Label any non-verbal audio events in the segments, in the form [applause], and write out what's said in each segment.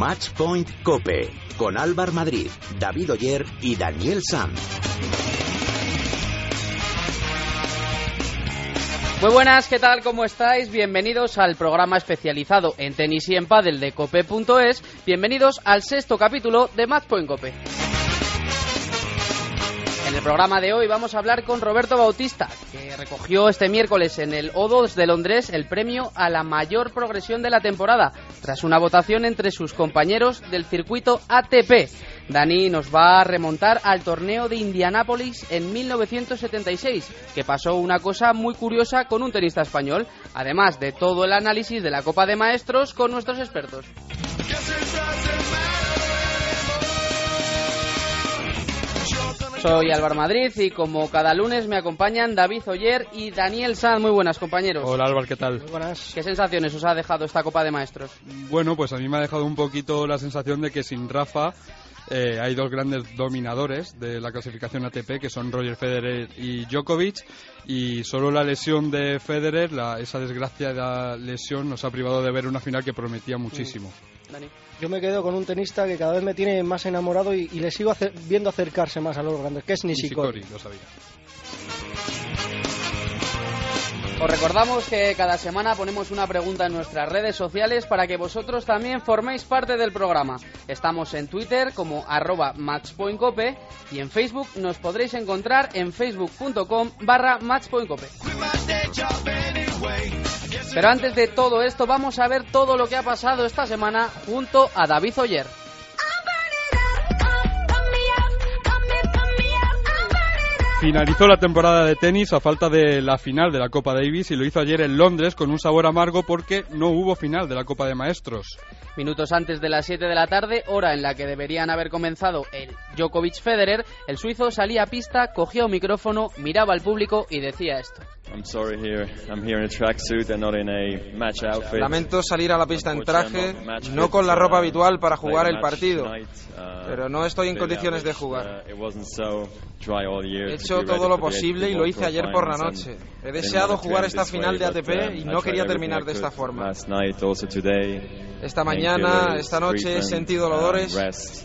Matchpoint Cope con Álvar Madrid, David Oyer y Daniel Sanz. Muy buenas, ¿qué tal? ¿Cómo estáis? Bienvenidos al programa especializado en tenis y en pádel de cope.es. Bienvenidos al sexto capítulo de Matchpoint Cope. El programa de hoy vamos a hablar con Roberto Bautista, que recogió este miércoles en el O2 de Londres el premio a la mayor progresión de la temporada, tras una votación entre sus compañeros del circuito ATP. Dani nos va a remontar al torneo de Indianápolis en 1976, que pasó una cosa muy curiosa con un tenista español, además de todo el análisis de la Copa de Maestros con nuestros expertos. Soy Álvaro Madrid y como cada lunes me acompañan David Oyer y Daniel Sanz. Muy buenas, compañeros. Hola Álvaro, ¿qué tal? Muy buenas. ¿Qué sensaciones os ha dejado esta Copa de Maestros? Bueno, pues a mí me ha dejado un poquito la sensación de que sin Rafa eh, hay dos grandes dominadores de la clasificación ATP, que son Roger Federer y Djokovic, y solo la lesión de Federer, la, esa desgraciada lesión, nos ha privado de ver una final que prometía muchísimo. Dani. Yo me quedo con un tenista que cada vez me tiene más enamorado y, y le sigo acer- viendo acercarse más a los grandes, que es Nishikori. Nishikori, lo sabía. Os recordamos que cada semana ponemos una pregunta en nuestras redes sociales para que vosotros también forméis parte del programa. Estamos en Twitter como arroba matchpointcope y en Facebook nos podréis encontrar en facebook.com barra matchpointcope. Pero antes de todo esto vamos a ver todo lo que ha pasado esta semana junto a David Oyer. Finalizó la temporada de tenis a falta de la final de la Copa Davis y lo hizo ayer en Londres con un sabor amargo porque no hubo final de la Copa de Maestros. Minutos antes de las 7 de la tarde, hora en la que deberían haber comenzado el Djokovic Federer, el suizo salía a pista, cogía un micrófono, miraba al público y decía esto. Lamento salir a la pista en traje, no con la ropa habitual para jugar el partido, pero no estoy en condiciones de jugar. He hecho todo lo posible y lo hice ayer por la noche. He deseado jugar esta final de ATP y no quería terminar de esta forma. Esta mañana, esta noche he sentido dolores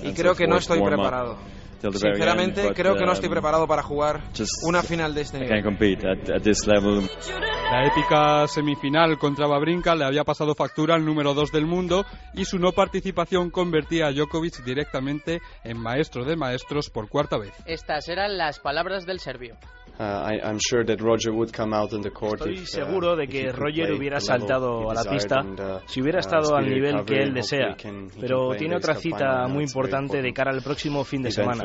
y creo que no estoy preparado. Sinceramente, creo que no estoy preparado para jugar una final de este nivel. La épica semifinal contra Babrinka le había pasado factura al número 2 del mundo y su no participación convertía a Djokovic directamente en maestro de maestros por cuarta vez. Estas eran las palabras del serbio. Estoy seguro de que Roger hubiera saltado a la pista. si hubiera estado al nivel que él desea, pero tiene otra cita muy importante de cara al próximo fin de semana.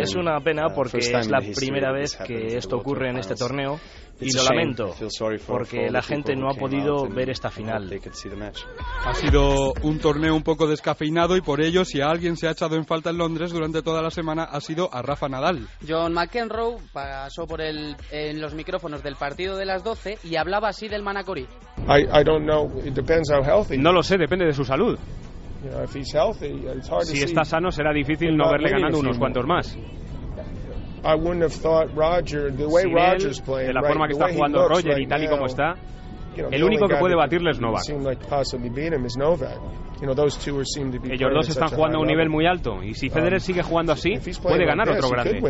Es una pena porque es la primera vez que esto ocurre en este torneo y lo lamento porque la gente no ha podido ver esta final. Ha sido un torneo un poco descafeinado y por ello si a alguien se ha echado en falta en Londres durante toda la semana ha sido a Rafa Nadal. John McEnroe pasó por el, en los micrófonos del partido de las 12 y hablaba así del Manacori. No lo sé, depende de su salud. Si está sano será difícil no verle ganando unos cuantos más. Sin él, de la forma que está jugando Roger y tal y como está, el único que puede batirle es Novak. Ellos dos están jugando a un nivel muy alto y si Federer sigue jugando así, puede ganar otro grande.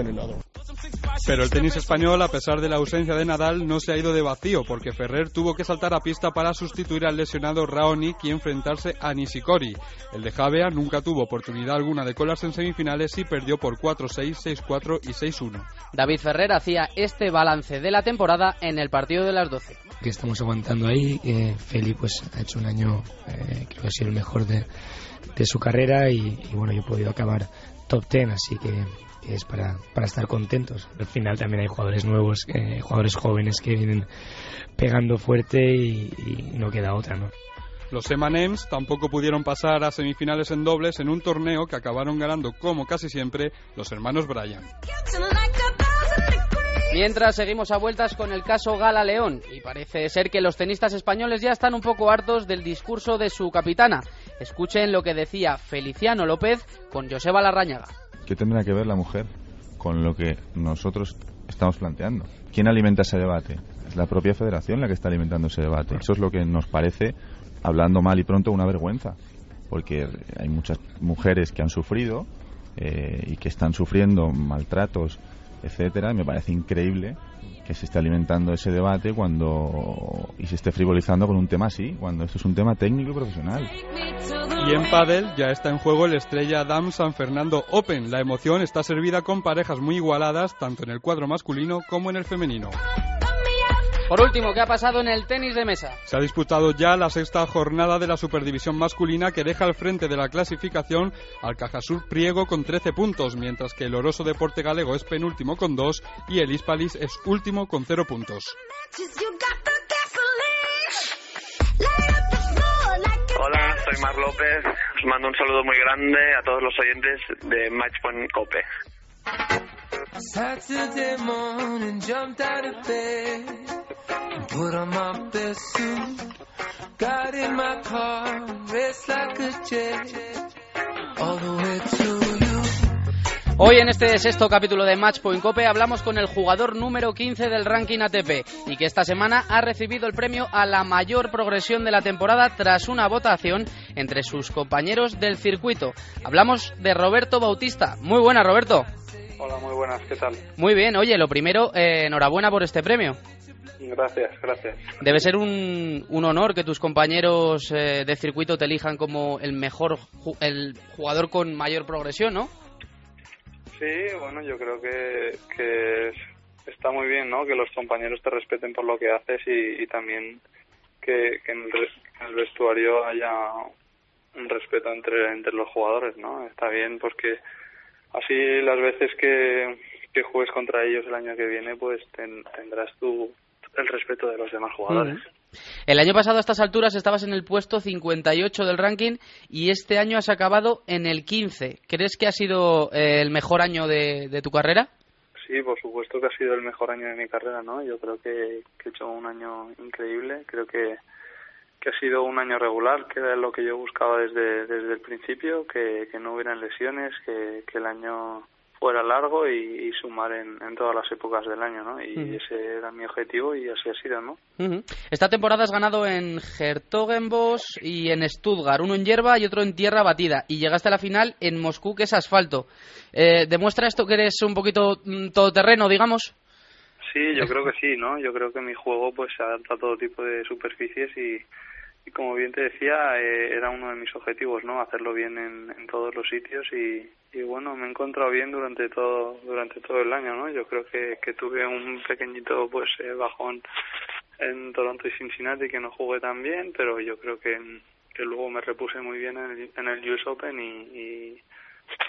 Pero el tenis español, a pesar de la ausencia de Nadal, no se ha ido de vacío, porque Ferrer tuvo que saltar a pista para sustituir al lesionado Raonic y enfrentarse a Nishikori. El de Javea nunca tuvo oportunidad alguna de colarse en semifinales y perdió por 4-6, 6-4 y 6-1. David Ferrer hacía este balance de la temporada en el partido de las 12. Que estamos aguantando ahí. Eh, Feli pues ha hecho un año, eh, creo que ha sido el mejor de, de su carrera y, y bueno, yo he podido acabar top 10, así que que es para, para estar contentos. Al final también hay jugadores nuevos, eh, jugadores jóvenes que vienen pegando fuerte y, y no queda otra, ¿no? Los Emanems tampoco pudieron pasar a semifinales en dobles en un torneo que acabaron ganando, como casi siempre, los hermanos Bryan. Mientras seguimos a vueltas con el caso Gala León y parece ser que los tenistas españoles ya están un poco hartos del discurso de su capitana. Escuchen lo que decía Feliciano López con Joseba Larrañaga. ¿Qué tendrá que ver la mujer con lo que nosotros estamos planteando? ¿Quién alimenta ese debate? Es la propia federación la que está alimentando ese debate. Eso es lo que nos parece, hablando mal y pronto, una vergüenza. porque hay muchas mujeres que han sufrido eh, y que están sufriendo maltratos, etcétera, y me parece increíble que se esté alimentando ese debate cuando y se esté frivolizando con un tema así, cuando esto es un tema técnico y profesional. Y en Padel ya está en juego el Estrella Dam San Fernando Open. La emoción está servida con parejas muy igualadas, tanto en el cuadro masculino como en el femenino. Por último, ¿qué ha pasado en el tenis de mesa? Se ha disputado ya la sexta jornada de la Superdivisión masculina que deja al frente de la clasificación al Cajasur Priego con 13 puntos, mientras que el Oroso Deporte Galego es penúltimo con 2 y el Hispalis es último con 0 puntos. Hola, soy Mar López. Os mando un saludo muy grande a todos los oyentes de Matchpoint Cope. Saturday morning, jumped out of bed and put on my best suit. Got in my car, raced like a jet, all the way to you. Hoy en este sexto capítulo de Matchpoint Cope hablamos con el jugador número 15 del ranking ATP y que esta semana ha recibido el premio a la mayor progresión de la temporada tras una votación entre sus compañeros del circuito. Hablamos de Roberto Bautista. Muy buena, Roberto. Hola, muy buenas, ¿qué tal? Muy bien, oye, lo primero, eh, enhorabuena por este premio. Gracias, gracias. Debe ser un, un honor que tus compañeros eh, de circuito te elijan como el mejor, el jugador con mayor progresión, ¿no? Sí, bueno, yo creo que, que está muy bien, ¿no? Que los compañeros te respeten por lo que haces y, también que, en, el, vestuario haya un respeto entre, entre los jugadores, ¿no? Está bien porque así las veces que, que juegues contra ellos el año que viene, pues tendrás tú el respeto de los demás jugadores. El año pasado a estas alturas estabas en el puesto 58 del ranking y este año has acabado en el 15. ¿Crees que ha sido eh, el mejor año de, de, tu carrera? Sí, por supuesto que ha sido el mejor año de mi carrera, ¿no? Yo creo que, que he hecho un año increíble. Creo que que ha sido un año regular, que era lo que yo buscaba desde, desde el principio, que, que no hubieran lesiones, que, que el año fuera largo y, sumar en, en, todas las épocas del año, ¿no? Y ese era mi objetivo y así ha sido, ¿no? Esta temporada has ganado en Hertogenbosch y en Stuttgart, uno en hierba y otro en tierra batida, y llegaste a la final en Moscú, que es asfalto. Eh, ¿Demuestra esto que eres un poquito mm, todoterreno, digamos? Sí, yo creo que sí, ¿no? Yo creo que mi juego pues se adapta a todo tipo de superficies y y como bien te decía, eh, era uno de mis objetivos, ¿no? Hacerlo bien en, en todos los sitios y, y, bueno, me he encontrado bien durante todo durante todo el año, ¿no? Yo creo que, que tuve un pequeñito pues eh, bajón en Toronto y Cincinnati que no jugué tan bien, pero yo creo que, que luego me repuse muy bien en el, en el US Open y, y,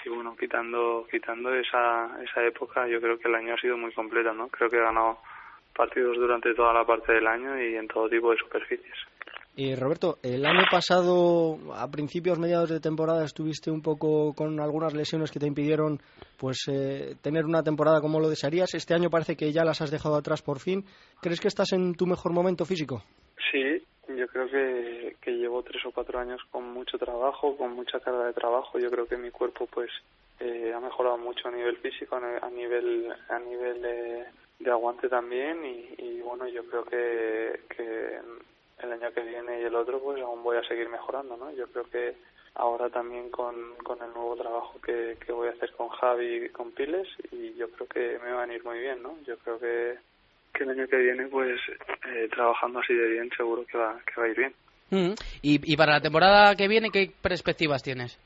y, bueno, quitando quitando esa esa época, yo creo que el año ha sido muy completo, ¿no? Creo que he ganado partidos durante toda la parte del año y en todo tipo de superficies. Y Roberto, el año pasado, a principios, mediados de temporada, estuviste un poco con algunas lesiones que te impidieron pues eh, tener una temporada como lo desearías. Este año parece que ya las has dejado atrás por fin. ¿Crees que estás en tu mejor momento físico? Sí, yo creo que, que llevo tres o cuatro años con mucho trabajo, con mucha carga de trabajo. Yo creo que mi cuerpo pues eh, ha mejorado mucho a nivel físico, a nivel a nivel de, de aguante también y, y bueno, yo creo que, que el año que viene y el otro pues aún voy a seguir mejorando, ¿no? Yo creo que ahora también con, con el nuevo trabajo que, que voy a hacer con Javi y con Piles y yo creo que me van a ir muy bien, ¿no? Yo creo que, que el año que viene pues eh, trabajando así de bien seguro que va, que va a ir bien. Mm. ¿Y, ¿Y para la temporada que viene qué perspectivas tienes?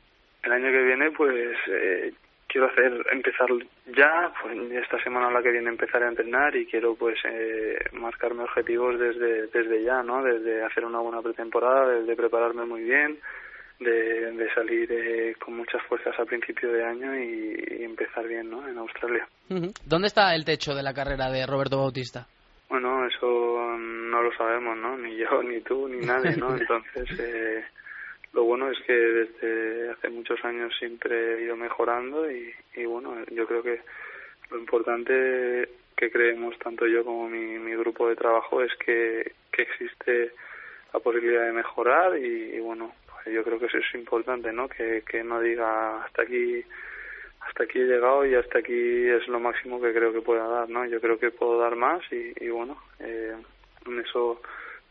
El año que viene pues eh, quiero hacer empezar ya pues esta semana la que viene empezar a entrenar y quiero pues eh, marcarme objetivos desde desde ya no desde hacer una buena pretemporada desde prepararme muy bien de, de salir eh, con muchas fuerzas a principio de año y, empezar bien no en Australia. Dónde está el techo de la carrera de Roberto Bautista bueno eso no lo sabemos no ni yo [laughs] ni tú ni nadie no [laughs] entonces eh, lo bueno es que desde hace muchos años siempre he ido mejorando y, bueno, yo creo que lo importante que creemos tanto yo como mi, mi grupo de trabajo es que, que existe la posibilidad de mejorar y, bueno, pues yo creo que eso es importante, ¿no? Que, que no diga hasta aquí hasta aquí he llegado y hasta aquí es lo máximo que creo que pueda dar, ¿no? Yo creo que puedo dar más y, y bueno, eh, en eso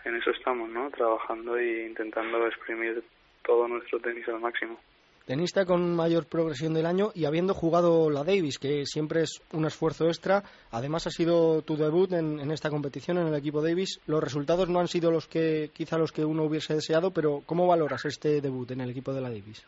en eso estamos, ¿no? Trabajando e intentando exprimir todo nuestro tenis al máximo. Tenista con mayor progresión del año y habiendo jugado la Davis, que siempre es un esfuerzo extra, además ha sido tu debut en, en, esta competición en el equipo Davis. Los resultados no han sido los que quizá los que uno hubiese deseado, pero ¿cómo valoras este debut en el equipo de la Davis?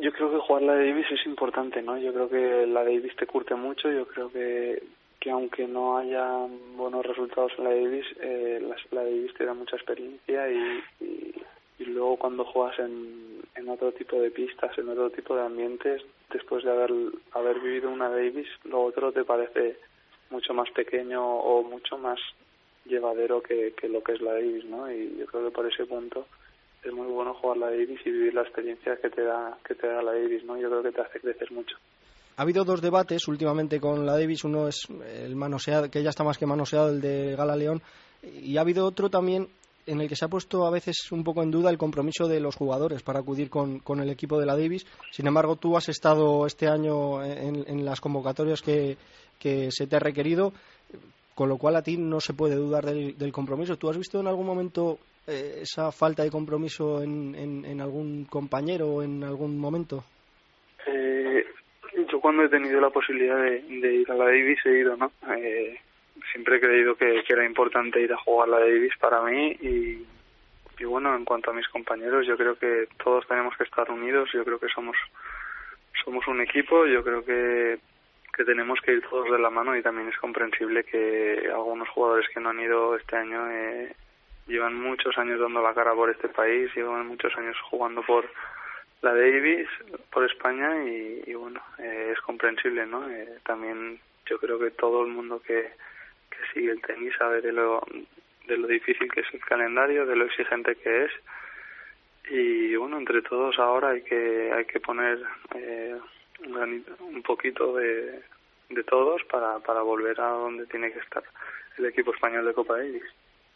Yo creo que jugar la Davis es importante, ¿no? Yo creo que la Davis te curte mucho. Yo creo que, que aunque no haya buenos resultados en la Davis, eh, la, la, Davis te da mucha experiencia y, y, y luego cuando juegas en, en otro tipo de pistas, en otro tipo de ambientes, después de haber, haber vivido una Davis, lo otro te parece mucho más pequeño o mucho más llevadero que, que lo que es la Davis, ¿no? Y yo creo que por ese punto es muy bueno jugar la Davis y vivir la experiencia que te da que te da la Davis, ¿no? Yo creo que te hace crecer mucho. Ha habido dos debates últimamente con la Davis, uno es el manoseado, que ya está más que manoseado, el de Gala León, y ha habido otro también en el que se ha puesto a veces un poco en duda el compromiso de los jugadores para acudir con, con el equipo de la Davis. Sin embargo, tú has estado este año en, las convocatorias que, que, se te ha requerido, con lo cual a ti no se puede dudar del, compromiso. ¿Tú has visto en algún momento eh, esa falta de compromiso en, en, en, algún compañero o en algún momento? Eh, yo cuando he tenido la posibilidad de, de, ir a la Davis he ido, ¿no? Eh, siempre he creído que, que, era importante ir a jugar la Davis para mí y, y bueno, en cuanto a mis compañeros, yo creo que todos tenemos que estar unidos, yo creo que somos somos un equipo, yo creo que que tenemos que ir todos de la mano y también es comprensible que algunos jugadores que no han ido este año eh, llevan muchos años dando la cara por este país, llevan muchos años jugando por la Davis, por España y, y bueno, eh, es comprensible, ¿no? Eh, también yo creo que todo el mundo que, que sigue el tenis sabe de lo, de lo difícil que es el calendario, de lo exigente que es. Y bueno, entre todos ahora hay que hay que poner eh, un, un poquito de, de todos para, para volver a donde tiene que estar el equipo español de Copa Davis.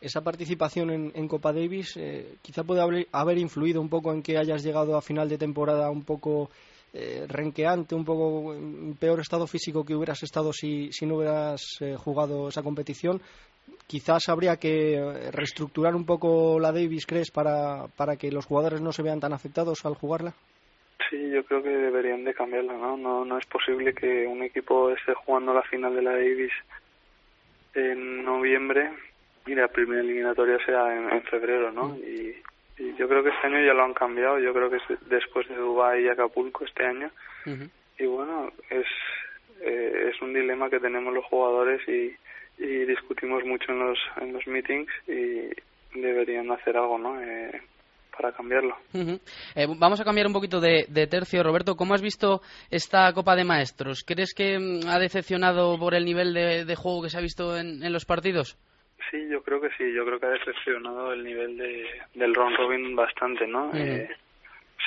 Esa participación en, en Copa Davis eh, quizá puede haber, haber, influido un poco en que hayas llegado a final de temporada un poco eh, renqueante, un poco en peor estado físico que hubieras estado si, si no hubieras eh, jugado esa competición. Quizás habría que reestructurar un poco la Davis, ¿crees, para, para que los jugadores no se vean tan afectados al jugarla? Sí, yo creo que deberían de cambiarla, ¿no? No, no es posible que un equipo esté jugando la final de la Davis en noviembre y la primera eliminatoria sea en, en febrero, ¿no? Y, y, yo creo que este año ya lo han cambiado, yo creo que es después de Dubái y Acapulco este año. Uh -huh. Y bueno, es, eh, es un dilema que tenemos los jugadores y, y discutimos mucho en los, en los meetings y deberían hacer algo, ¿no? Eh, para cambiarlo. Uh -huh. eh, vamos a cambiar un poquito de, de, tercio. Roberto, ¿cómo has visto esta Copa de Maestros? ¿Crees que mm, ha decepcionado por el nivel de, de juego que se ha visto en, en los partidos? Sí, yo creo que sí. Yo creo que ha decepcionado el nivel de, del round robin bastante, ¿no? Eh,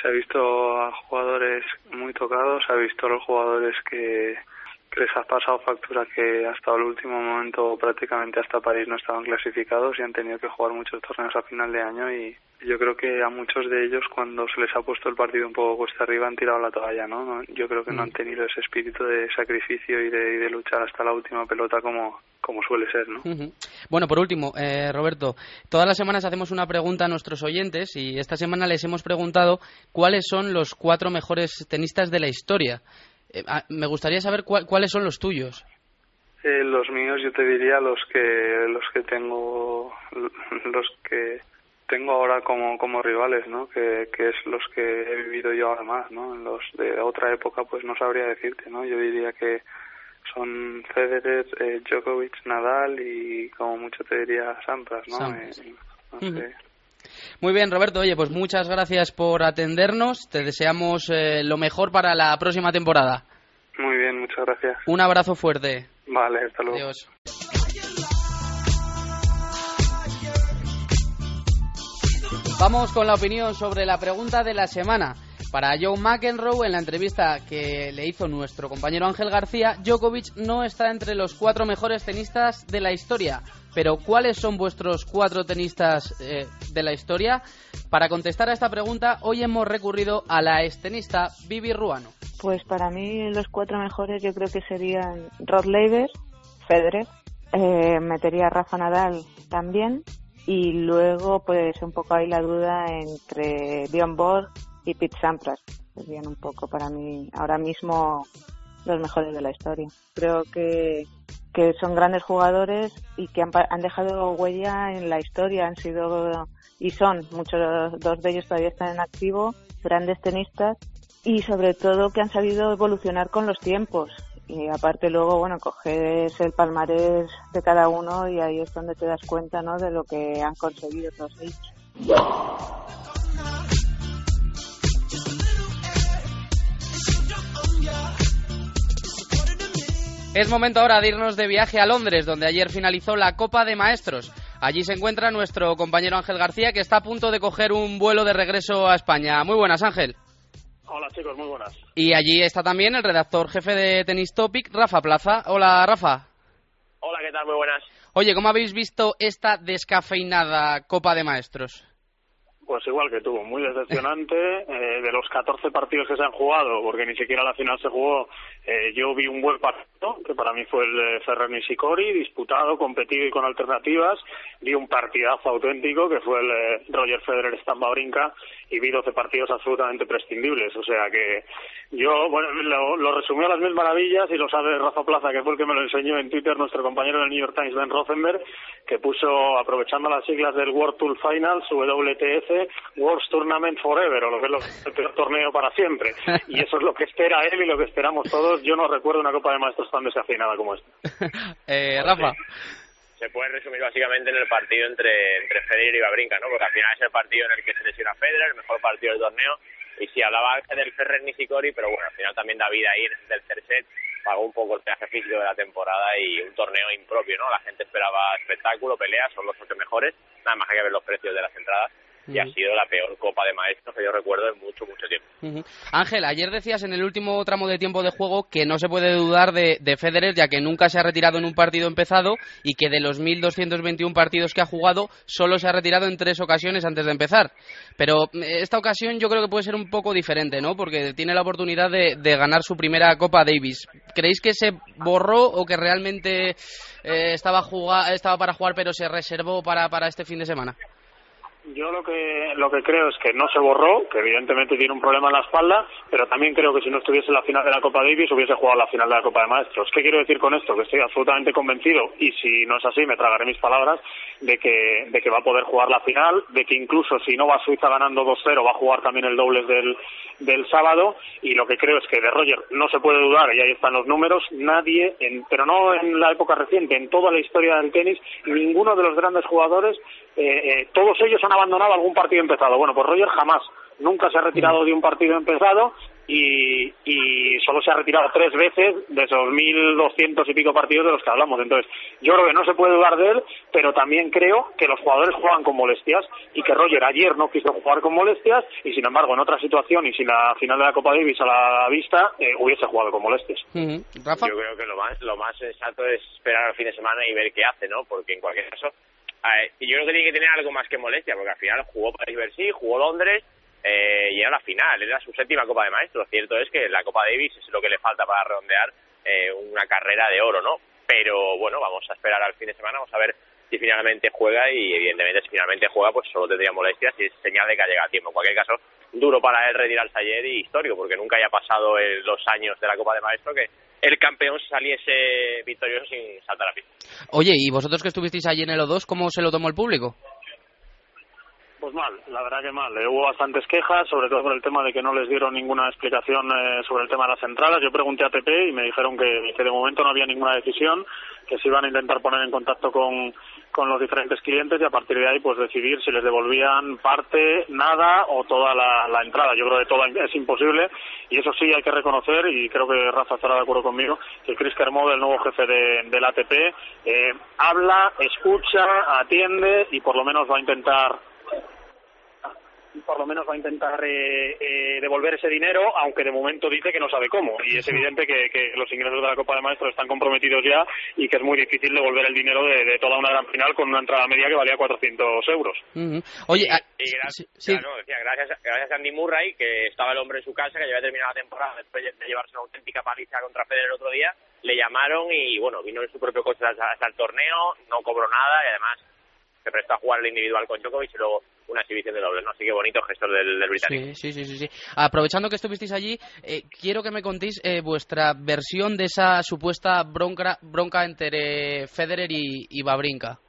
se ha visto a jugadores muy tocados, se ha visto a los jugadores que, que les ha pasado factura que hasta el último momento, prácticamente hasta París, no estaban clasificados y han tenido que jugar muchos torneos a final de año y yo creo que a muchos de ellos cuando se les ha puesto el partido un poco cuesta arriba han tirado la toalla, ¿no? Yo creo que no han tenido ese espíritu de sacrificio y de, y de luchar hasta la última pelota como, como suele ser, ¿no? Uh -huh. Bueno, por último, eh, Roberto, todas las semanas hacemos una pregunta a nuestros oyentes y esta semana les hemos preguntado cuáles son los cuatro mejores tenistas de la historia. Eh, me gustaría saber cu cuáles son los tuyos. Eh, los míos, yo te diría los que los que tengo los que tengo ahora como como rivales, ¿no? Que, que es los que he vivido yo ahora más, ¿no? En los de otra época, pues no sabría decirte, ¿no? Yo diría que son Federer, eh, Djokovic, Nadal y como mucho te diría Sampras, ¿no? Sampras. Eh, no sé. uh -huh. Muy bien, Roberto. Oye, pues muchas gracias por atendernos. Te deseamos eh, lo mejor para la próxima temporada. Muy bien, muchas gracias. Un abrazo fuerte. Vale, hasta luego. Adiós. Vamos con la opinión sobre la pregunta de la semana. Para Joe McEnroe, en la entrevista que le hizo nuestro compañero Ángel García, Djokovic no está entre los cuatro mejores tenistas de la historia. Pero, ¿cuáles son vuestros cuatro tenistas eh, de la historia? Para contestar a esta pregunta, hoy hemos recurrido a la estenista Vivi Ruano. Pues para mí los cuatro mejores yo creo que serían Rod Laver, Federer, eh, metería a Rafa Nadal también y luego pues un poco ahí la duda entre Bjorn Borg y Pete Sampras serían un poco para mí ahora mismo los mejores de la historia creo que que son grandes jugadores y que han, han dejado huella en la historia han sido y son muchos dos de ellos todavía están en activo grandes tenistas y sobre todo que han sabido evolucionar con los tiempos y aparte luego, bueno, coges el palmarés de cada uno y ahí es donde te das cuenta, ¿no?, de lo que han conseguido todos ellos. Es momento ahora de irnos de viaje a Londres, donde ayer finalizó la Copa de Maestros. Allí se encuentra nuestro compañero Ángel García, que está a punto de coger un vuelo de regreso a España. Muy buenas, Ángel. Hola chicos, muy buenas. Y allí está también el redactor jefe de Tennis Topic, Rafa Plaza. Hola Rafa. Hola, ¿qué tal? Muy buenas. Oye, ¿cómo habéis visto esta descafeinada Copa de Maestros? Pues igual que tú, muy decepcionante. [laughs] Eh, de los 14 partidos que se han jugado, porque ni siquiera la final se jugó, eh, yo vi un buen partido, que para mí fue el de Ferrer Nishikori, disputado, competido y con alternativas. Vi un partidazo auténtico, que fue el de Roger Federer Stamba Brinca, y vi 12 partidos absolutamente prescindibles. O sea que yo, bueno, lo, lo resumió a las mil maravillas y lo sabe Rafa Plaza, que fue el que me lo enseñó en Twitter nuestro compañero del New York Times, Ben Rothenberg, que puso, aprovechando las siglas del World Tour Finals, WTF, World Tournament Forever, o lo que es el peor torneo para siempre. Y eso es lo que espera él y lo que esperamos todos. Yo no recuerdo una Copa de Maestros tan desafinada como esta. [laughs] eh, Rafa. Se puede resumir básicamente en el partido entre, entre Federer y Babrinka, ¿no? Porque al final es el partido en el que se lesiona Federer, el mejor partido del torneo. Y si hablaba del Ferrer Nishikori, pero bueno, al final también David ahí en el tercer set pagó un poco el peaje físico de la temporada y un torneo impropio, ¿no? La gente esperaba espectáculo, peleas, son los ocho mejores, nada más hay que ver los precios de las entradas y ha sido la peor Copa de Maestros que yo recuerdo en mucho, mucho tiempo. Ángel, ayer decías en el último tramo de tiempo de juego que no se puede dudar de, de Federer, ya que nunca se ha retirado en un partido empezado y que de los 1.221 partidos que ha jugado, solo se ha retirado en tres ocasiones antes de empezar. Pero eh, esta ocasión yo creo que puede ser un poco diferente, ¿no? Porque tiene la oportunidad de, de ganar su primera Copa Davis. ¿Creéis que se borró o que realmente eh, estaba, estaba para jugar pero se reservó para, para este fin de semana? Yo lo que lo que creo es que no se borró, que evidentemente tiene un problema en la espalda, pero también creo que si no estuviese en la final de la Copa Davis hubiese jugado la final de la Copa de Maestros. ¿Qué quiero decir con esto? Que estoy absolutamente convencido y si no es así me tragaré mis palabras de que de que va a poder jugar la final, de que incluso si no va Suiza ganando 2-0 va a jugar también el dobles del del sábado y lo que creo es que de Roger no se puede dudar y ahí están los números, nadie, en, pero no en la época reciente, en toda la historia del tenis, ninguno de los grandes jugadores, eh, eh, todos ellos han abandonado algún partido empezado. Bueno, pues Roger jamás, nunca se ha retirado de un partido empezado y, y solo se ha retirado tres veces de esos mil doscientos y pico partidos de los que hablamos. Entonces, yo creo que no se puede dudar de él, pero también creo que los jugadores juegan con molestias y que Roger ayer no quiso jugar con molestias y, sin embargo, en otra situación y sin la final de la Copa Davis a la vista, eh, hubiese jugado con molestias. Yo creo que lo más, lo más sensato es esperar al fin de semana y ver qué hace, ¿no? Porque en cualquier caso, yo creo que tiene que tener algo más que molestia, porque al final jugó Paris Bercy, jugó Londres eh, y era la final, era su séptima Copa de Maestros. Cierto es que la Copa Davis es lo que le falta para redondear eh, una carrera de oro, ¿no? Pero bueno, vamos a esperar al fin de semana, vamos a ver si finalmente juega y evidentemente si finalmente juega pues solo tendría molestias y es señal de que ha llegado a tiempo. En cualquier caso, duro para él retirarse ayer y histórico porque nunca haya pasado en los años de la Copa de Maestro que el campeón saliese victorioso sin saltar a pista. Oye, ¿y vosotros que estuvisteis allí en el O2, cómo se lo tomó el público? Pues mal, la verdad que mal. Eh, hubo bastantes quejas, sobre todo por el tema de que no les dieron ninguna explicación eh, sobre el tema de las entradas. Yo pregunté a TP y me dijeron que, que de momento no había ninguna decisión, que se iban a intentar poner en contacto con, con los diferentes clientes y a partir de ahí pues decidir si les devolvían parte, nada o toda la, entrada. Yo creo que todo es imposible y eso sí hay que reconocer y creo que Rafa estará de acuerdo conmigo que Chris Kermode, el nuevo jefe de, del ATP, eh, habla, escucha, atiende y por lo menos va a intentar por lo menos va a intentar eh, eh, devolver ese dinero, aunque de momento dice que no sabe cómo. Y es evidente que, que, los ingresos de la Copa de Maestros están comprometidos ya y que es muy difícil devolver el dinero de, de toda una gran final con una entrada media que valía 400 euros. Uh -huh. Oye, y, y gracias, sí, claro, decía, gracias, gracias a Andy Murray, que estaba el hombre en su casa, que ya había terminado la temporada después de llevarse una auténtica paliza contra Federer el otro día, le llamaron y bueno, vino en su propio coche hasta, hasta el torneo, no cobró nada y además se prestó a jugar el individual con Djokovic y luego una exhibición de dobles, ¿no? Así que bonito gestor del, del británico. Sí, sí, sí, sí, Aprovechando que estuvisteis allí, eh, quiero que me contéis eh, vuestra versión de esa supuesta bronca, bronca entre Federer y, y Babrinka.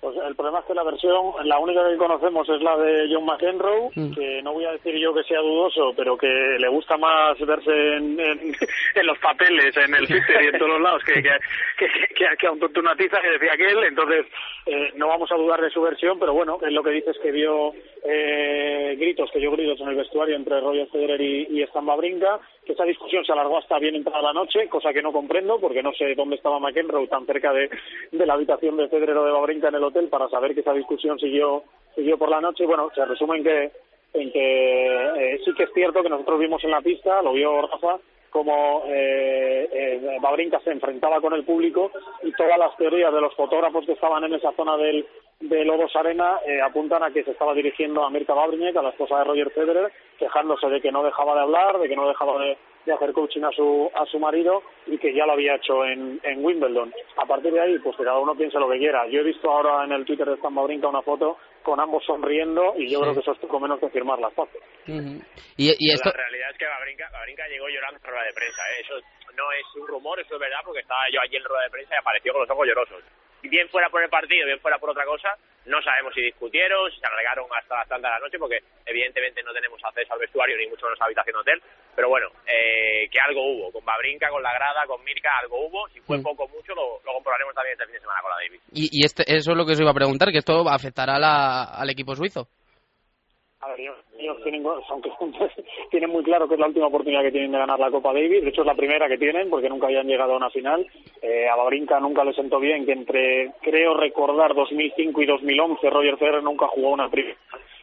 Pues el problema es que la versión, la única que conocemos es la de John McEnroe, mm. que no voy a decir yo que sea dudoso, pero que le gusta más verse en, en, [laughs] los papeles, en el Twitter y en todos los lados, que, que, que, que, a un tonto una tiza que decía aquel. Entonces, eh, no vamos a dudar de su versión, pero bueno, es lo que dice es que vio eh, gritos, que yo gritos en el vestuario entre Roger Federer y, y Stan Brinca, que esa discusión se alargó hasta bien entrada la noche, cosa que no comprendo, porque no sé dónde estaba McEnroe tan cerca de, de la habitación de Federer de Babrinka en el hotel para saber que esa discusión siguió siguió por la noche. Bueno se resume en que en que eh, sí que es cierto que nosotros vimos en la pista lo vio Rafa como eh, eh, Babrinka se enfrentaba con el público y todas las teorías de los fotógrafos que estaban en esa zona del de Lobos Arena eh, apuntan a que se estaba dirigiendo a Mirka Babrinek, a la esposa de Roger Federer, quejándose de que no dejaba de hablar, de que no dejaba de, hacer coaching a su, a su marido y que ya lo había hecho en, en Wimbledon. A partir de ahí, pues que cada uno piense lo que quiera. Yo he visto ahora en el Twitter de Stan Babrinka una foto con ambos sonriendo y yo creo que eso es poco menos que firmar las fotos. ¿Y, y esto... La realidad es que Babrinka, Babrinka llegó llorando en rueda de prensa. ¿eh? Eso no es un rumor, eso es verdad, porque estaba yo allí en rueda de prensa y apareció con los ojos llorosos bien fuera por el partido, bien fuera por otra cosa, no sabemos si discutieron, si se alargaron hasta las tantas de la noche, porque evidentemente no tenemos acceso al vestuario ni mucho menos a la habitación de hotel, pero bueno, eh, que algo hubo, con Babrinka, con la grada, con Mirka, algo hubo, si fue mm. poco o mucho lo, lo, comprobaremos también este fin de semana con la Davis. Y, y este, eso es lo que os iba a preguntar, que esto afectará la, al equipo suizo. A ver, ellos, tienen, aunque [laughs] tienen muy claro que es la última oportunidad que tienen de ganar la Copa Davis. De hecho, es la primera que tienen porque nunca habían llegado a una final. Eh, a Babrinka nunca le sentó bien que entre, creo recordar, 2005 y 2011, Roger Federer nunca jugó una,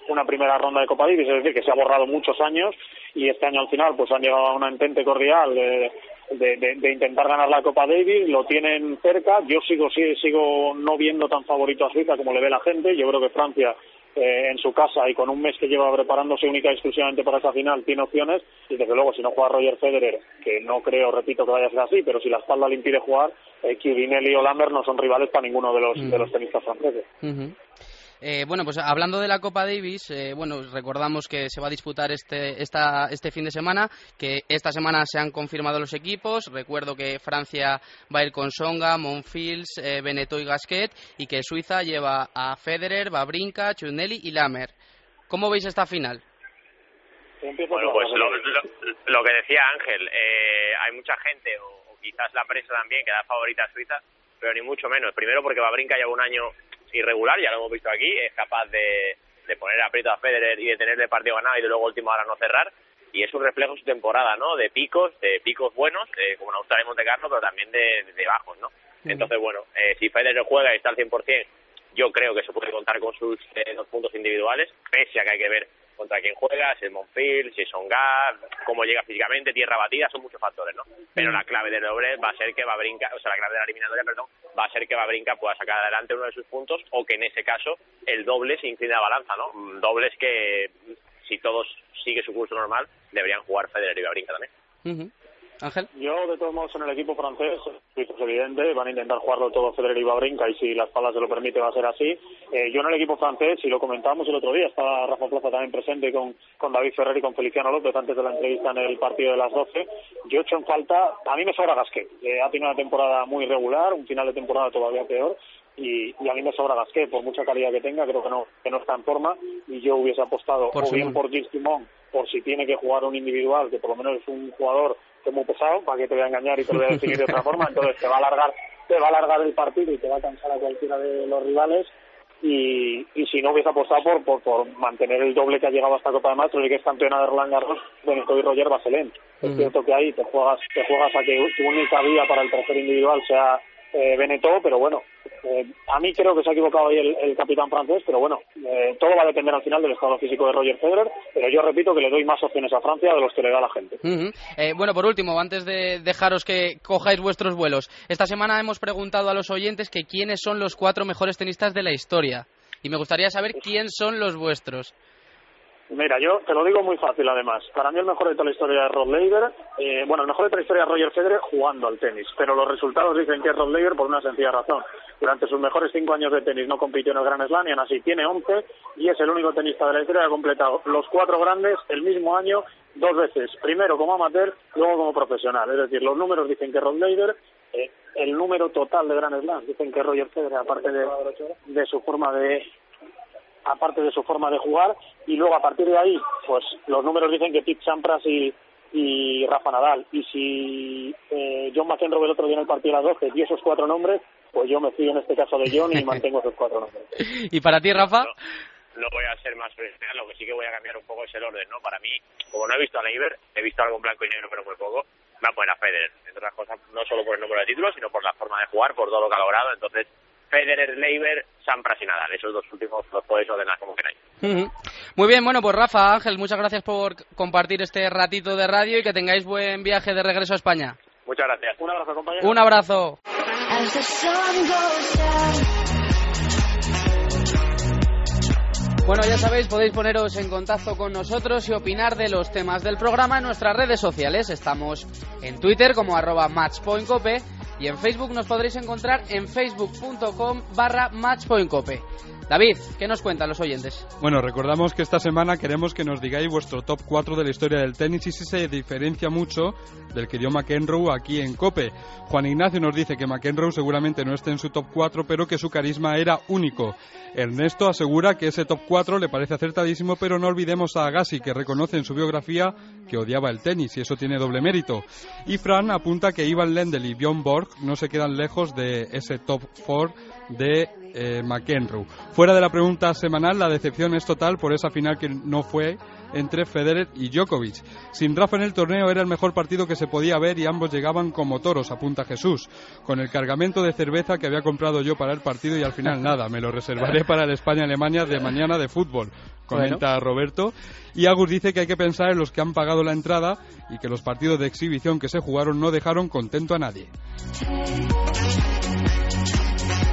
una primera ronda de Copa Davis. Es decir, que se ha borrado muchos años y este año al final pues han llegado a una entente cordial de, de, de, intentar ganar la Copa Davis. Lo tienen cerca. Yo sigo, sigo no viendo tan favorito a Suiza como le ve la gente. Yo creo que Francia eh, en su casa y con un mes que lleva preparándose única y exclusivamente para esa final tiene opciones. Y desde luego si no juega Roger Federer, que no creo, repito, que vaya a ser así, pero si la espalda le impide jugar, eh, o Lambert no son rivales para ninguno de los, de los tenistas franceses. Eh, bueno, pues hablando de la Copa Davis, eh, bueno, recordamos que se va a disputar este, esta, este fin de semana, que esta semana se han confirmado los equipos. Recuerdo que Francia va a ir con Songa, Monfils, eh, Beneteau y Gasquet, y que Suiza lleva a Federer, Babrinka, Chunelli y Lamer. ¿Cómo veis esta final? Bueno, pues lo, que decía Ángel, eh, hay mucha gente, o, o, quizás la prensa también, que da favorita a Suiza, pero ni mucho menos. Primero porque Babrinka lleva un año irregular, ya lo hemos visto aquí, es capaz de, de poner aprieto a Federer y de tenerle partido ganado y de luego última hora no cerrar. Y es un reflejo su temporada, ¿no? De picos, de picos buenos, como en Australia y Monte Carlo, pero también de, de bajos, ¿no? Entonces, bueno, eh, si Federer juega y está al 100%, yo creo que se puede contar con sus eh, dos puntos individuales, pese a que hay que ver contra quién juega, si es Monfil, si es Songar, cómo llega físicamente, tierra batida, son muchos factores, ¿no? Pero la clave del doble va a ser que va a brincar, o sea, la clave de la eliminatoria, perdón, va a ser que va a brincar, pueda sacar adelante uno de sus puntos o que en ese caso el doble se inclina a balanza, ¿no? Dobles que, si todos sigue su curso normal, deberían jugar Federer y Babrinka también. Ángel. Yo, de todos modos, en el equipo francés, es evidente, van a intentar jugarlo todo Federer y Babrinka y si las palas se lo permite va a ser así. Eh, yo en el equipo francés, y lo comentábamos el otro día, estaba Rafa Plaza también presente con, con David Ferrer y con Feliciano López antes de la entrevista en el partido de las 12. Yo he hecho en falta, a mí me sobra Gasquet, ha tenido una temporada muy regular, un final de temporada todavía peor, y, y, a mí me sobra Gasquet, por mucha calidad que tenga, creo que no, que no está en forma, y yo hubiese apostado o bien por Gilles Simón, por si tiene que jugar un individual, que por lo menos es un jugador que es muy pesado, para que te voy a engañar y te lo voy a definir de otra forma, entonces te va a alargar, te va a alargar el partido y te va a cansar a cualquiera de los rivales, y, y si no hubiese apostado por, por, por mantener el doble que ha llegado hasta Copa de Maestros y que es campeona de Roland Garros, Benito y Roger Baselén. Es cierto que ahí te juegas, te juegas a que tu única vía para el tercer individual sea eh, Benetó, pero bueno, eh, a mí creo que se ha equivocado ahí el, capitán francés, pero bueno, eh, todo va a depender al final del estado físico de Roger Federer, pero yo repito que le doy más opciones a Francia de los que le da la gente. Eh, bueno, por último, antes de dejaros que cojáis vuestros vuelos, esta semana hemos preguntado a los oyentes que quiénes son los cuatro mejores tenistas de la historia, y me gustaría saber quién son los vuestros. Mira, yo te lo digo muy fácil además. Para mí el mejor de toda la historia es Rod Laver. Eh, bueno, el mejor de toda la historia es Roger Federer jugando al tenis. Pero los resultados dicen que es Rod Laver por una sencilla razón. Durante sus mejores cinco años de tenis no compitió en el Grand Slam y aún así tiene 11 y es el único tenista de la historia que ha completado los cuatro grandes el mismo año dos veces. Primero como amateur, luego como profesional. Es decir, los números dicen que Rod Laver eh, el número total de Grand Slam dicen que Roger Federer, aparte de su forma de, aparte de su forma de jugar, y luego a partir de ahí, pues los números dicen que Pete Sampras y, y Rafa Nadal. Y si eh, John McEnroe el otro día en el partido a las 12 y esos cuatro nombres, pues yo me fío en este caso de John y [laughs] mantengo esos cuatro nombres. ¿Y para ti, Rafa? No, voy a ser más profesional, lo que sí que voy a cambiar un poco es el orden, ¿no? Para mí, como no he visto a Leiber, he visto algo en blanco y negro, pero muy poco, me va a poner a Federer, entre otras cosas, no solo por el número de títulos, sino por la forma de jugar, por todo lo que ha logrado, entonces Federer, Leiber, Sampras y Nadal. Esos dos últimos los podéis ordenar como queráis. Muy bien, bueno, pues Rafa, Ángel, muchas gracias por compartir este ratito de radio y que tengáis buen viaje de regreso a España. Muchas gracias. Un abrazo, compañero. Un abrazo. Bueno, ya sabéis, podéis poneros en contacto con nosotros y opinar de los temas del programa en nuestras redes sociales. Estamos en Twitter como arroba matchpointcope y en Facebook nos podréis encontrar en facebook.com barra matchpointcope. David, ¿qué nos cuentan los oyentes? Bueno, recordamos que esta semana queremos que nos digáis vuestro top 4 de la historia del tenis y si se diferencia mucho del que dio McEnroe aquí en Cope. Juan Ignacio nos dice que McEnroe seguramente no esté en su top 4, pero que su carisma era único. Ernesto asegura que ese top 4 le parece acertadísimo, pero no olvidemos a Agassi, que reconoce en su biografía que odiaba el tenis y eso tiene doble mérito. Y Fran apunta que Ivan Lendl y Bjorn Borg no se quedan lejos de ese top 4 de eh, McEnroe. Fuera de la pregunta semanal, la decepción es total por esa final que no fue entre Federer y Djokovic. Sin Rafa en el torneo era el mejor partido que se podía ver y ambos llegaban como toros, apunta Jesús, con el cargamento de cerveza que había comprado yo para el partido y al final nada, me lo reservaré para el España-Alemania de mañana de fútbol, comenta Roberto. Y Agus dice que hay que pensar en los que han pagado la entrada y que los partidos de exhibición que se jugaron no dejaron contento a nadie.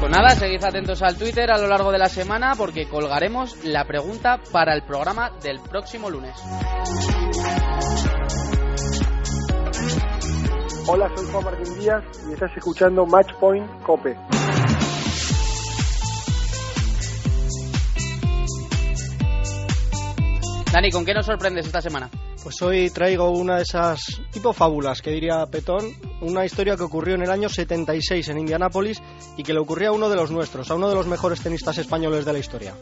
Pues nada, seguid atentos al Twitter a lo largo de la semana porque colgaremos la pregunta para el programa del próximo lunes. Hola, soy Juan Martín Díaz y estás escuchando Matchpoint Cope. Dani, ¿con qué nos sorprendes esta semana? Pues hoy traigo una de esas tipo fábulas que diría Petón, una historia que ocurrió en el año 76 en Indianápolis y que le ocurrió a uno de los nuestros, a uno de los mejores tenistas españoles de la historia.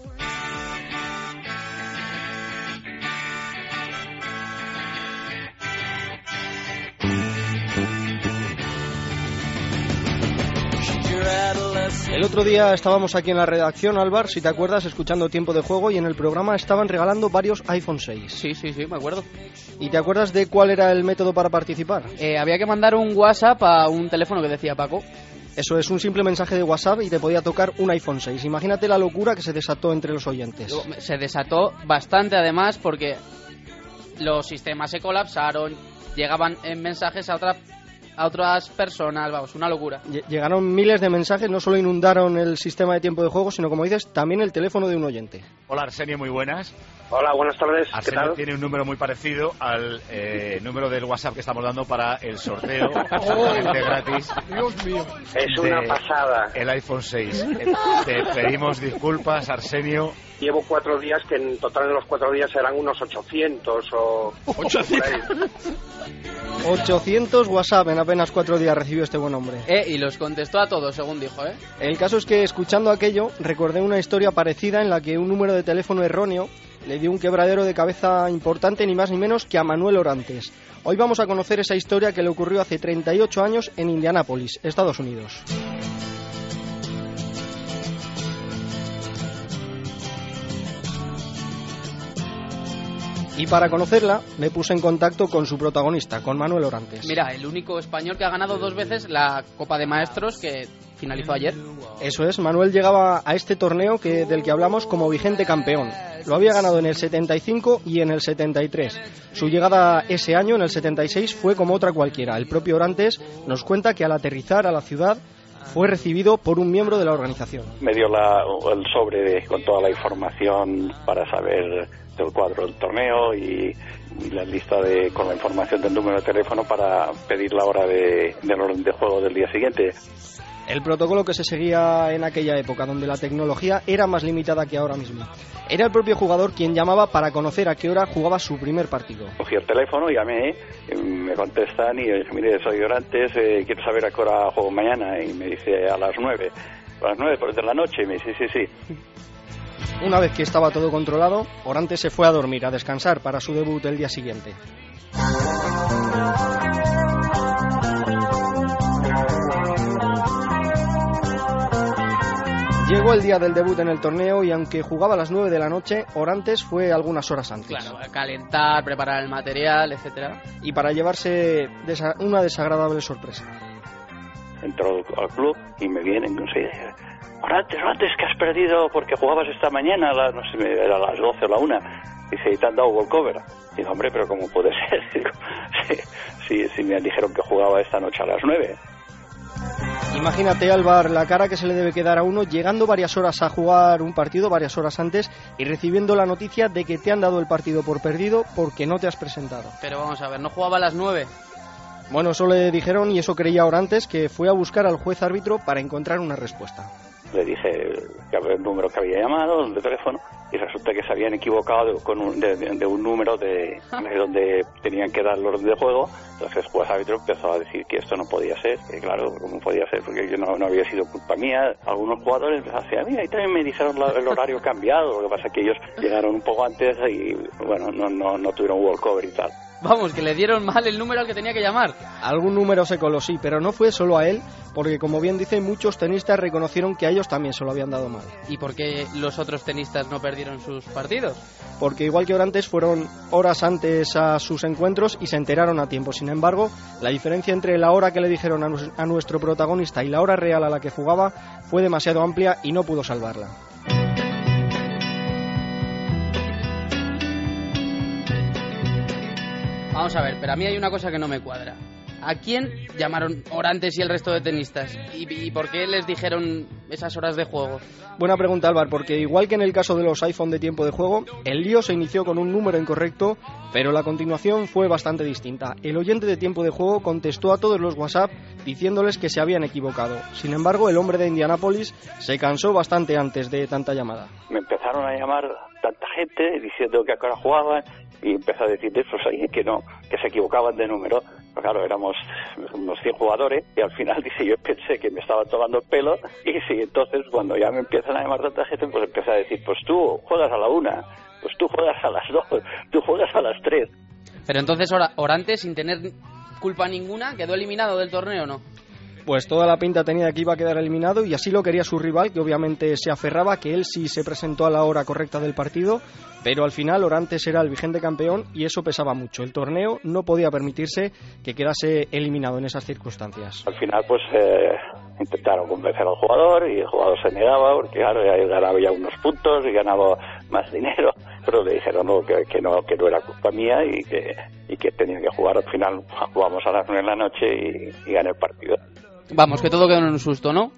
Otro día estábamos aquí en la redacción, Álvar, si te acuerdas, escuchando Tiempo de Juego y en el programa estaban regalando varios iPhone 6. Sí, sí, sí, me acuerdo. ¿Y te acuerdas de cuál era el método para participar? Eh, había que mandar un WhatsApp a un teléfono que decía Paco. Eso es un simple mensaje de WhatsApp y te podía tocar un iPhone 6. Imagínate la locura que se desató entre los oyentes. Se desató bastante además porque los sistemas se colapsaron, llegaban en mensajes a otra a otras personas, vamos, una locura. Llegaron miles de mensajes, no solo inundaron el sistema de tiempo de juego, sino como dices, también el teléfono de un oyente. Hola Arsenio, muy buenas. Hola, buenas tardes. Arsenio tiene un número muy parecido al eh, número del WhatsApp que estamos dando para el sorteo [laughs] absolutamente gratis. Dios mío. Es una pasada. El iPhone 6. Te pedimos disculpas, Arsenio. Llevo cuatro días, que en total en los cuatro días serán unos 800 o... 800. 800 WhatsApp en apenas cuatro días recibió este buen hombre. Eh, y los contestó a todos, según dijo, ¿eh? El caso es que escuchando aquello, recordé una historia parecida en la que un número de teléfono erróneo le dio un quebradero de cabeza importante ni más ni menos que a Manuel Orantes. Hoy vamos a conocer esa historia que le ocurrió hace 38 años en Indianápolis, Estados Unidos. Y para conocerla me puse en contacto con su protagonista, con Manuel Orantes. Mira, el único español que ha ganado dos veces la Copa de Maestros que finalizó ayer. Eso es, Manuel llegaba a este torneo que, del que hablamos como vigente campeón. Lo había ganado en el 75 y en el 73. Su llegada ese año, en el 76, fue como otra cualquiera. El propio Orantes nos cuenta que al aterrizar a la ciudad fue recibido por un miembro de la organización. Me dio el sobre con toda la información para saber del cuadro del torneo y, la lista de, con la información del número de teléfono para pedir la hora de, del orden de juego del día siguiente. El protocolo que se seguía en aquella época, donde la tecnología era más limitada que ahora mismo. Era el propio jugador quien llamaba para conocer a qué hora jugaba su primer partido. Cogí el teléfono, llamé, me contestan y dije, mire, soy Orantes, eh, quiero saber a qué hora juego mañana. Y me dice, a las nueve. A las nueve por de la noche. Y me dice, sí, sí, sí. Una vez que estaba todo controlado, Orantes se fue a dormir, a descansar para su debut el día siguiente. Llegó el día del debut en el torneo y aunque jugaba a las 9 de la noche, Orantes fue algunas horas antes. Claro, calentar, preparar el material, etcétera. Y para llevarse una desagradable sorpresa. Entró al club y me vienen, no sé, Orantes, Orantes, que has perdido porque jugabas esta mañana, a no sé, era a las 12 o la 1. Dice, ¿y te han dado gol cover? Digo, hombre, pero ¿cómo puede ser? [laughs] Digo, si, si me dijeron que jugaba esta noche a las 9. Imagínate, Álvar, la cara que se le debe quedar a uno llegando varias horas a jugar un partido, varias horas antes, y recibiendo la noticia de que te han dado el partido por perdido porque no te has presentado. Pero vamos a ver, ¿no jugaba a las nueve? Bueno, eso le dijeron y eso creía Orantes que fue a buscar al juez árbitro para encontrar una respuesta le dije el número que había llamado, de teléfono, y resulta que se habían equivocado con de, un número de, donde tenían que dar el orden de juego. Entonces juez árbitro empezó a decir que esto no podía ser, que claro, no podía ser porque yo no, había sido culpa mía. Algunos jugadores empezaron a decir, mira, y también me dijeron el horario cambiado, lo que pasa es que ellos llegaron un poco antes y bueno, no, no, no tuvieron walkover y tal. Vamos, que le dieron mal el número al que tenía que llamar. Algún número se coló, sí, pero no fue solo a él, porque como bien dice, muchos tenistas reconocieron que a ellos también se lo habían dado mal. ¿Y por qué los otros tenistas no perdieron sus partidos? Porque igual que antes fueron horas antes a sus encuentros y se enteraron a tiempo. Sin embargo, la diferencia entre la hora que le dijeron a nuestro protagonista y la hora real a la que jugaba fue demasiado amplia y no pudo salvarla. Vamos a ver, pero a mí hay una cosa que no me cuadra. ¿A quién llamaron Orantes y el resto de tenistas? ¿Y, por qué les dijeron esas horas de juego? Buena pregunta, Álvaro, porque igual que en el caso de los iPhone de tiempo de juego, el lío se inició con un número incorrecto, pero la continuación fue bastante distinta. El oyente de tiempo de juego contestó a todos los WhatsApp diciéndoles que se habían equivocado. Sin embargo, el hombre de Indianápolis se cansó bastante antes de tanta llamada. Me empezaron a llamar tanta gente diciendo que a qué hora jugaban y empezó a decir eso ahí que no, que se equivocaban de número. Pero claro, éramos unos 100 jugadores y al final [laughs] dice yo pensé que me estaba tomando el pelo y sí, entonces cuando ya me empiezan a llamar tanta gente, pues empecé a decir, pues tú juegas a la una, pues tú juegas a las dos, [laughs] tú juegas a las tres. Pero entonces Orantes, sin tener culpa ninguna, quedó eliminado del torneo, ¿no? Pues toda la pinta tenía que iba a quedar eliminado y así lo quería su rival, que obviamente se aferraba que él sí se presentó a la hora correcta del partido, pero al final Orantes era el vigente campeón y eso pesaba mucho. El torneo no podía permitirse que quedase eliminado en esas circunstancias. Al final, pues eh, intentaron convencer al jugador y el jugador se negaba porque, claro, ya ganaba ya unos puntos y ganaba más dinero. Pero le dijeron que, no, que no era culpa mía y que, y que tenía que jugar. Al final jugamos a las nueve de la noche y, y gané el partido. Vamos, que todo quedó en un susto, ¿no?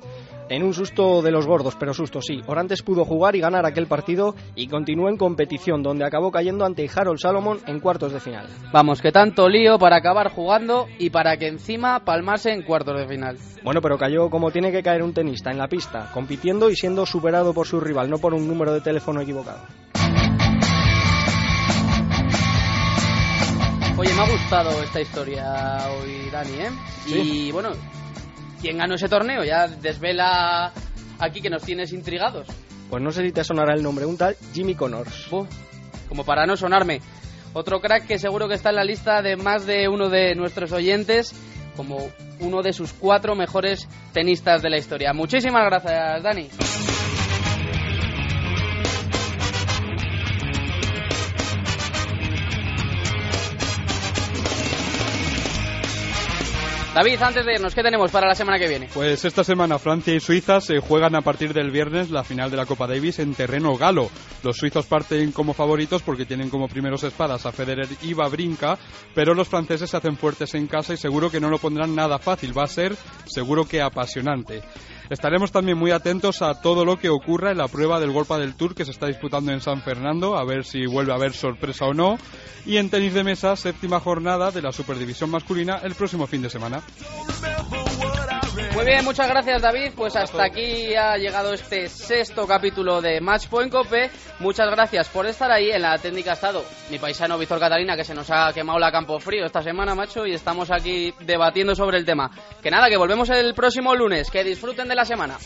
En un susto de los gordos, pero susto sí. Orantes pudo jugar y ganar aquel partido y continuó en competición, donde acabó cayendo ante Harold Salomon en cuartos de final. Vamos, que tanto lío para acabar jugando y para que encima palmase en cuartos de final. Bueno, pero cayó como tiene que caer un tenista, en la pista, compitiendo y siendo superado por su rival, no por un número de teléfono equivocado. Oye, me ha gustado esta historia hoy, Dani, ¿eh? Y bueno, ¿Quién ganó ese torneo? Ya desvela aquí que nos tienes intrigados. Pues no sé si te sonará el nombre, un tal Jimmy Connors. como para no sonarme. Otro crack que seguro que está en la lista de más de uno de nuestros oyentes como uno de sus cuatro mejores tenistas de la historia. Muchísimas gracias, Dani. David, antes de irnos, ¿qué tenemos para la semana que viene? Pues esta semana Francia y Suiza se juegan a partir del viernes la final de la Copa Davis en terreno galo. Los suizos parten como favoritos porque tienen como primeros espadas a Federer y Babrinka, pero los franceses se hacen fuertes en casa y seguro que no lo pondrán nada fácil. Va a ser seguro que apasionante. Estaremos también muy atentos a todo lo que ocurra en la prueba del Golpa del Tour que se está disputando en San Fernando, a ver si vuelve a haber sorpresa o no. Y en tenis de mesa, séptima jornada de la Superdivisión masculina el próximo fin de semana. Muy bien, muchas gracias David. Pues hasta aquí ha llegado este sexto capítulo de Match Point Cope. Muchas gracias por estar ahí. En la técnica ha estado mi paisano Víctor Catalina, que se nos ha quemado la campo frío esta semana, macho, y estamos aquí debatiendo sobre el tema. Que nada, que volvemos el próximo lunes. Que disfruten de la semana.